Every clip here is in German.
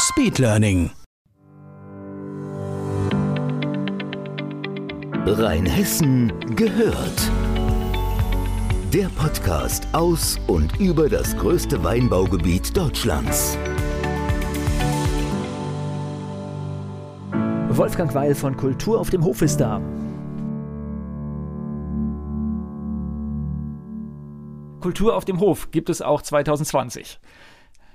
Speedlearning. Rheinhessen gehört. Der Podcast aus und über das größte Weinbaugebiet Deutschlands. Wolfgang Weil von Kultur auf dem Hof ist da. Kultur auf dem Hof gibt es auch 2020.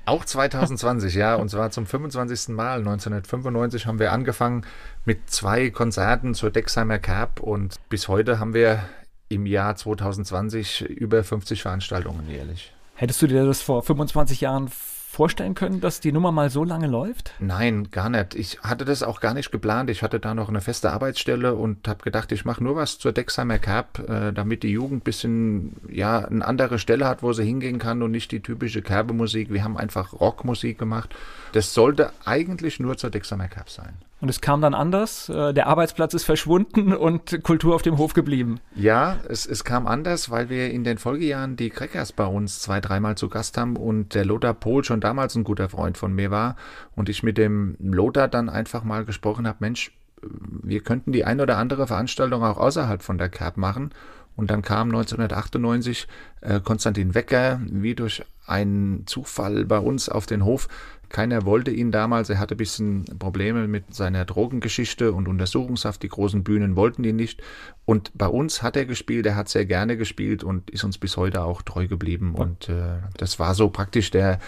Auch 2020, ja, und zwar zum 25. Mal. 1995 haben wir angefangen mit zwei Konzerten zur Dexheimer Cap und bis heute haben wir im Jahr 2020 über 50 Veranstaltungen jährlich. Hättest du dir das vor 25 Jahren vorstellen können, dass die Nummer mal so lange läuft? Nein, gar nicht. Ich hatte das auch gar nicht geplant. Ich hatte da noch eine feste Arbeitsstelle und habe gedacht, ich mache nur was zur Dexheimer Cap, äh, damit die Jugend ein bisschen ja, eine andere Stelle hat, wo sie hingehen kann und nicht die typische Kerbemusik. Wir haben einfach Rockmusik gemacht. Das sollte eigentlich nur zur Dexheimer Cap sein. Und es kam dann anders. Äh, der Arbeitsplatz ist verschwunden und Kultur auf dem Hof geblieben. Ja, es, es kam anders, weil wir in den Folgejahren die Crackers bei uns zwei, dreimal zu Gast haben und der Lothar Pohl schon damals ein guter Freund von mir war und ich mit dem Lothar dann einfach mal gesprochen habe, Mensch, wir könnten die ein oder andere Veranstaltung auch außerhalb von der Cap machen. Und dann kam 1998 äh, Konstantin Wecker wie durch einen Zufall bei uns auf den Hof keiner wollte ihn damals. Er hatte ein bisschen Probleme mit seiner Drogengeschichte und Untersuchungshaft. Die großen Bühnen wollten ihn nicht. Und bei uns hat er gespielt. Er hat sehr gerne gespielt und ist uns bis heute auch treu geblieben. Und äh, das war so praktisch der,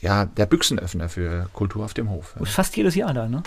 ja, der Büchsenöffner für Kultur auf dem Hof. Fast jedes Jahr da, ne?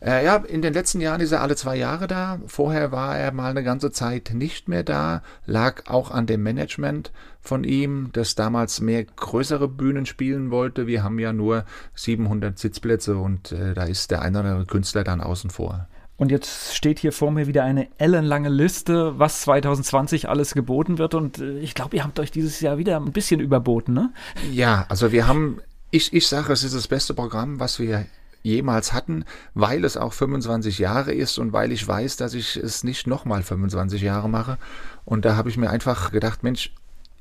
Äh, ja, in den letzten Jahren ist er alle zwei Jahre da. Vorher war er mal eine ganze Zeit nicht mehr da. Lag auch an dem Management von ihm, das damals mehr größere Bühnen spielen wollte. Wir haben ja nur 700 Sitzplätze und äh, da ist der eine oder andere Künstler dann außen vor. Und jetzt steht hier vor mir wieder eine ellenlange Liste, was 2020 alles geboten wird. Und äh, ich glaube, ihr habt euch dieses Jahr wieder ein bisschen überboten, ne? Ja, also wir haben, ich, ich sage, es ist das beste Programm, was wir jemals hatten, weil es auch 25 Jahre ist und weil ich weiß, dass ich es nicht nochmal 25 Jahre mache. Und da habe ich mir einfach gedacht, Mensch,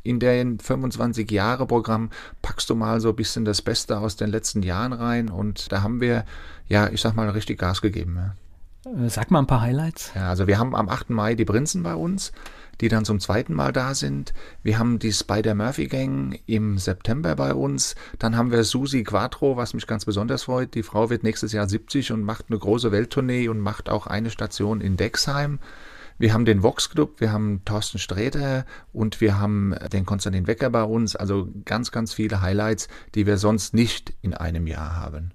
in den 25 Jahre Programm packst du mal so ein bisschen das Beste aus den letzten Jahren rein und da haben wir, ja, ich sag mal, richtig Gas gegeben. Ja. Äh, sag mal ein paar Highlights. Ja, also wir haben am 8. Mai die Prinzen bei uns die dann zum zweiten Mal da sind. Wir haben die Spider-Murphy-Gang im September bei uns. Dann haben wir Susi Quattro, was mich ganz besonders freut. Die Frau wird nächstes Jahr 70 und macht eine große Welttournee und macht auch eine Station in Dexheim. Wir haben den Vox Club, wir haben Thorsten Sträter und wir haben den Konstantin Wecker bei uns. Also ganz, ganz viele Highlights, die wir sonst nicht in einem Jahr haben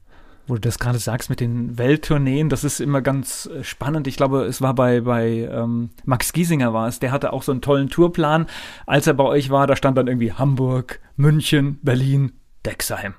wo du das gerade sagst mit den Welttourneen, das ist immer ganz äh, spannend. Ich glaube, es war bei, bei ähm, Max Giesinger war es, der hatte auch so einen tollen Tourplan. Als er bei euch war, da stand dann irgendwie Hamburg, München, Berlin, Dexheim.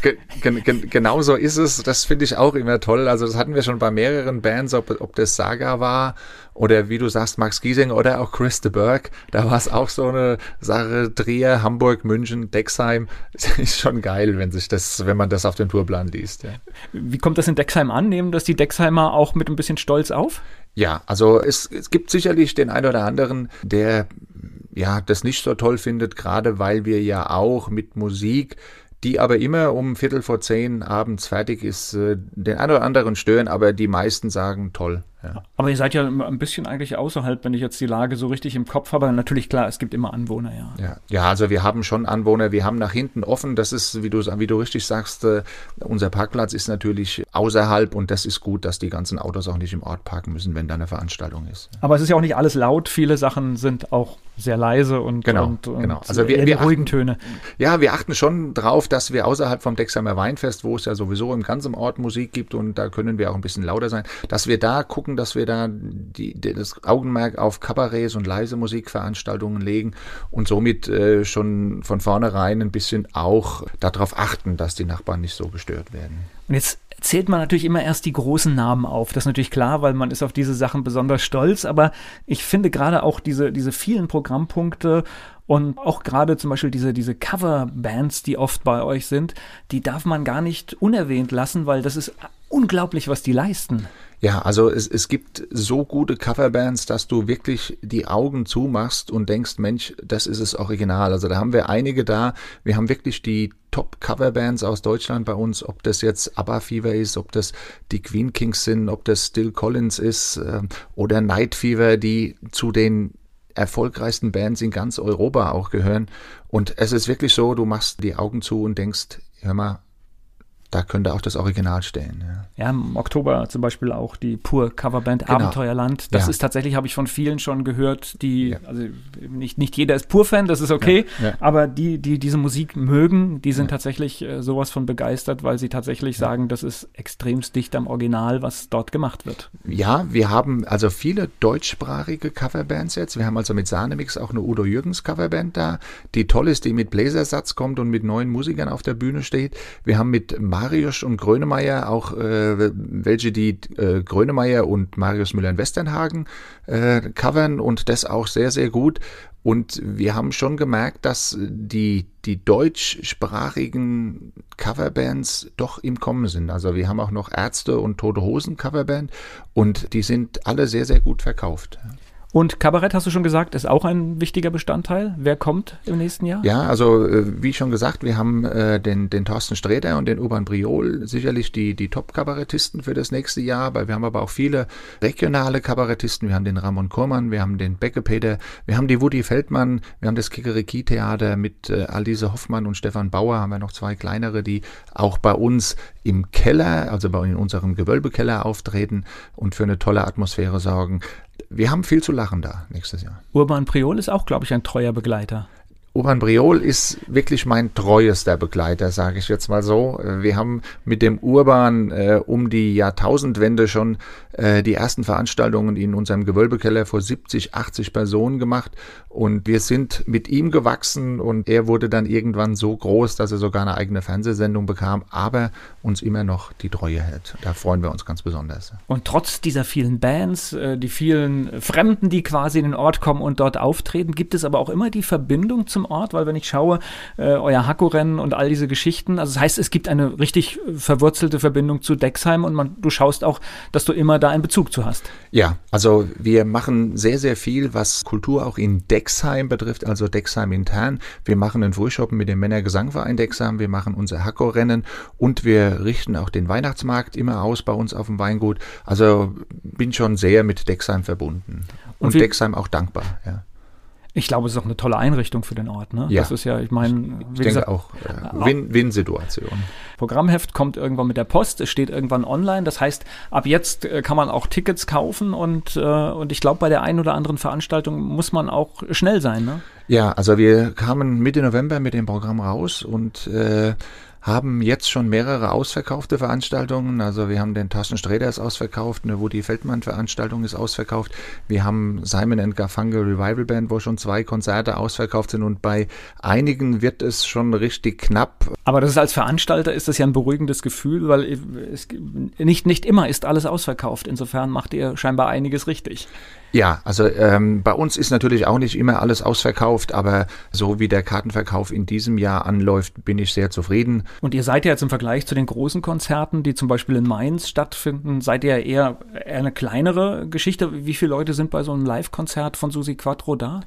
Ge gen genau so ist es. Das finde ich auch immer toll. Also das hatten wir schon bei mehreren Bands, ob, ob das Saga war oder wie du sagst, Max Giesing oder auch Chris de Burgh. Da war es auch so eine Sache. Trier, Hamburg, München, Dexheim. ist schon geil, wenn sich das, wenn man das auf den Tourplan liest. Ja. Wie kommt das in Dexheim an? Nehmen das die Dexheimer auch mit ein bisschen Stolz auf? Ja, also es, es gibt sicherlich den einen oder anderen, der ja das nicht so toll findet, gerade weil wir ja auch mit Musik die aber immer um Viertel vor zehn abends fertig ist, äh, den einen oder anderen stören, aber die meisten sagen toll. Ja. Aber ihr seid ja ein bisschen eigentlich außerhalb, wenn ich jetzt die Lage so richtig im Kopf habe. Natürlich, klar, es gibt immer Anwohner, ja. Ja, ja also wir haben schon Anwohner. Wir haben nach hinten offen. Das ist, wie du, wie du richtig sagst, äh, unser Parkplatz ist natürlich außerhalb und das ist gut, dass die ganzen Autos auch nicht im Ort parken müssen, wenn da eine Veranstaltung ist. Aber es ist ja auch nicht alles laut. Viele Sachen sind auch sehr leise und, genau, und, und genau. Also wir, wir ruhigen achten, Töne. Ja, wir achten schon drauf, dass wir außerhalb vom Dexheimer Weinfest, wo es ja sowieso im ganzen Ort Musik gibt und da können wir auch ein bisschen lauter sein, dass wir da gucken, gucken, dass wir da die, das Augenmerk auf Kabarets und leise Musikveranstaltungen legen und somit äh, schon von vornherein ein bisschen auch darauf achten, dass die Nachbarn nicht so gestört werden. Und jetzt zählt man natürlich immer erst die großen Namen auf. Das ist natürlich klar, weil man ist auf diese Sachen besonders stolz. Aber ich finde gerade auch diese, diese vielen Programmpunkte und auch gerade zum Beispiel diese, diese Coverbands, die oft bei euch sind, die darf man gar nicht unerwähnt lassen, weil das ist unglaublich, was die leisten. Ja, also es, es gibt so gute Coverbands, dass du wirklich die Augen zumachst und denkst, Mensch, das ist das Original. Also da haben wir einige da. Wir haben wirklich die Top-Coverbands aus Deutschland bei uns, ob das jetzt ABBA Fever ist, ob das die Queen Kings sind, ob das Still Collins ist äh, oder Night Fever, die zu den erfolgreichsten Bands in ganz Europa auch gehören. Und es ist wirklich so, du machst die Augen zu und denkst, hör mal, da könnte auch das Original stehen. Ja. ja, im Oktober zum Beispiel auch die Pur Coverband genau. Abenteuerland. Das ja. ist tatsächlich, habe ich von vielen schon gehört, die, ja. also nicht, nicht jeder ist Pur-Fan, das ist okay, aber die, die diese Musik mögen, die sind tatsächlich äh, sowas von begeistert, weil sie tatsächlich sagen, das ist extremst dicht am Original, was dort gemacht wird. Ja, wir haben also viele deutschsprachige Coverbands jetzt. Wir haben also mit Sahnemix auch eine Udo Jürgens Coverband da, die toll ist, die mit Bläsersatz kommt und mit neuen Musikern auf der Bühne steht. Wir haben mit Marius und Grönemeyer, auch äh, welche die äh, Grönemeyer und Marius Müller in Westernhagen äh, covern und das auch sehr, sehr gut. Und wir haben schon gemerkt, dass die, die deutschsprachigen Coverbands doch im Kommen sind. Also wir haben auch noch Ärzte und Tote Hosen Coverband und die sind alle sehr, sehr gut verkauft. Und Kabarett, hast du schon gesagt, ist auch ein wichtiger Bestandteil. Wer kommt im nächsten Jahr? Ja, also äh, wie schon gesagt, wir haben äh, den, den Thorsten Sträter und den Urban Briol, sicherlich die, die Top-Kabarettisten für das nächste Jahr, weil wir haben aber auch viele regionale Kabarettisten. Wir haben den Ramon Kurmann, wir haben den Becke Peter, wir haben die Woody Feldmann, wir haben das Kikeriki-Theater mit äh, Alise Hoffmann und Stefan Bauer, haben wir noch zwei kleinere, die auch bei uns im Keller, also bei in unserem Gewölbekeller auftreten und für eine tolle Atmosphäre sorgen wir haben viel zu lachen da nächstes Jahr. Urban Priol ist auch, glaube ich, ein treuer Begleiter. Urban Briol ist wirklich mein treuester Begleiter, sage ich jetzt mal so. Wir haben mit dem Urban äh, um die Jahrtausendwende schon äh, die ersten Veranstaltungen in unserem Gewölbekeller vor 70, 80 Personen gemacht und wir sind mit ihm gewachsen und er wurde dann irgendwann so groß, dass er sogar eine eigene Fernsehsendung bekam, aber uns immer noch die Treue hält. Da freuen wir uns ganz besonders. Und trotz dieser vielen Bands, äh, die vielen Fremden, die quasi in den Ort kommen und dort auftreten, gibt es aber auch immer die Verbindung zum Ort, weil wenn ich schaue, äh, euer Hacko-Rennen und all diese Geschichten, also das heißt, es gibt eine richtig verwurzelte Verbindung zu Dexheim und man, du schaust auch, dass du immer da einen Bezug zu hast. Ja, also wir machen sehr, sehr viel, was Kultur auch in Dexheim betrifft, also Dexheim intern. Wir machen einen Frühschoppen mit dem Männergesangverein Dexheim, wir machen unser Hacko-Rennen und wir richten auch den Weihnachtsmarkt immer aus bei uns auf dem Weingut. Also bin schon sehr mit Dexheim verbunden und, und Dexheim auch dankbar. Ja. Ich glaube, es ist auch eine tolle Einrichtung für den Ort. Ne? Ja. Das ist ja, ich meine, ich denke auch äh, Win-Win-Situation. Programmheft kommt irgendwann mit der Post, es steht irgendwann online. Das heißt, ab jetzt äh, kann man auch Tickets kaufen und, äh, und ich glaube, bei der einen oder anderen Veranstaltung muss man auch schnell sein. Ne? Ja, also wir kamen Mitte November mit dem Programm raus und äh, haben jetzt schon mehrere ausverkaufte Veranstaltungen. Also wir haben den Taschen Sträder ist ausverkauft, eine Woody Feldmann Veranstaltung ist ausverkauft. Wir haben Simon Garfunkel Revival Band, wo schon zwei Konzerte ausverkauft sind und bei einigen wird es schon richtig knapp. Aber das ist als Veranstalter ist das ja ein beruhigendes Gefühl, weil es, nicht, nicht immer ist alles ausverkauft. Insofern macht ihr scheinbar einiges richtig. Ja, also ähm, bei uns ist natürlich auch nicht immer alles ausverkauft, aber so wie der Kartenverkauf in diesem Jahr anläuft, bin ich sehr zufrieden. Und ihr seid ja jetzt im Vergleich zu den großen Konzerten, die zum Beispiel in Mainz stattfinden, seid ihr eher, eher eine kleinere Geschichte. Wie viele Leute sind bei so einem Live-Konzert von Susi Quattro da?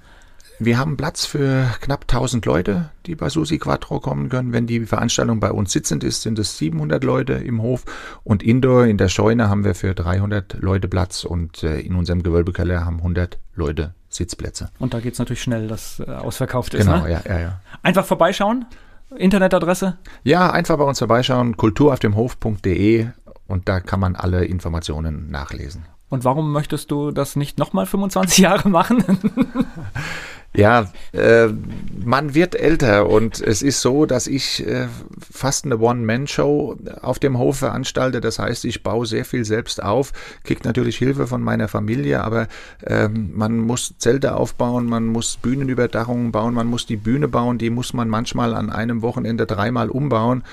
Wir haben Platz für knapp 1000 Leute, die bei Susi Quattro kommen können. Wenn die Veranstaltung bei uns sitzend ist, sind es 700 Leute im Hof. Und Indoor in der Scheune haben wir für 300 Leute Platz und äh, in unserem Gewölbekeller haben 100 Leute Sitzplätze. Und da geht es natürlich schnell, dass äh, ausverkauft ist. Genau, ne? ja, ja, ja. Einfach vorbeischauen. Internetadresse? Ja, einfach bei uns vorbeischauen. kulturaufdemhof.de und da kann man alle Informationen nachlesen. Und warum möchtest du das nicht nochmal 25 Jahre machen? Ja, äh, man wird älter und es ist so, dass ich äh, fast eine One-Man-Show auf dem Hof veranstalte. Das heißt, ich baue sehr viel selbst auf, kriege natürlich Hilfe von meiner Familie, aber ähm, man muss Zelte aufbauen, man muss Bühnenüberdachungen bauen, man muss die Bühne bauen, die muss man manchmal an einem Wochenende dreimal umbauen.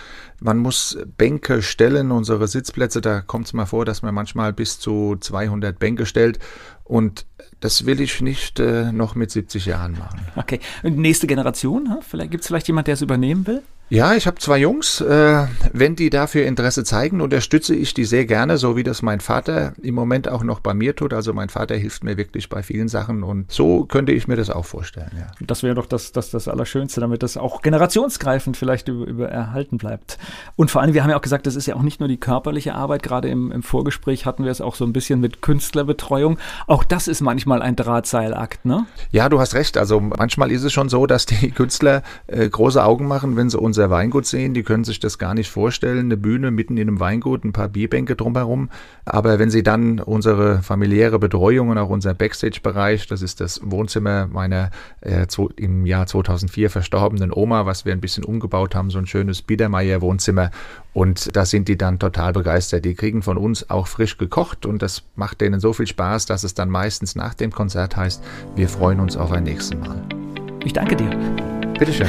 Man muss Bänke stellen, unsere Sitzplätze, da kommt es mal vor, dass man manchmal bis zu 200 Bänke stellt und das will ich nicht äh, noch mit 70 Jahren machen. Okay. Und nächste Generation? Vielleicht gibt es vielleicht jemand, der es übernehmen will? Ja, ich habe zwei Jungs. Äh, wenn die dafür Interesse zeigen, unterstütze ich die sehr gerne, so wie das mein Vater im Moment auch noch bei mir tut. Also mein Vater hilft mir wirklich bei vielen Sachen und so könnte ich mir das auch vorstellen. Ja. Das wäre doch das, das, das Allerschönste, damit das auch generationsgreifend vielleicht über, über erhalten bleibt. Und vor allem, wir haben ja auch gesagt, das ist ja auch nicht nur die körperliche Arbeit. Gerade im, im Vorgespräch hatten wir es auch so ein bisschen mit Künstlerbetreuung. Auch das ist manchmal ein Drahtseilakt, ne? Ja, du hast recht. Also manchmal ist es schon so, dass die Künstler äh, große Augen machen, wenn sie uns unser Weingut sehen, die können sich das gar nicht vorstellen. Eine Bühne mitten in einem Weingut, ein paar Bierbänke drumherum. Aber wenn sie dann unsere familiäre Betreuung und auch unser Backstage-Bereich, das ist das Wohnzimmer meiner äh, im Jahr 2004 verstorbenen Oma, was wir ein bisschen umgebaut haben, so ein schönes Biedermeier-Wohnzimmer. Und da sind die dann total begeistert. Die kriegen von uns auch frisch gekocht und das macht denen so viel Spaß, dass es dann meistens nach dem Konzert heißt, wir freuen uns auf ein nächstes Mal. Ich danke dir. Bitteschön.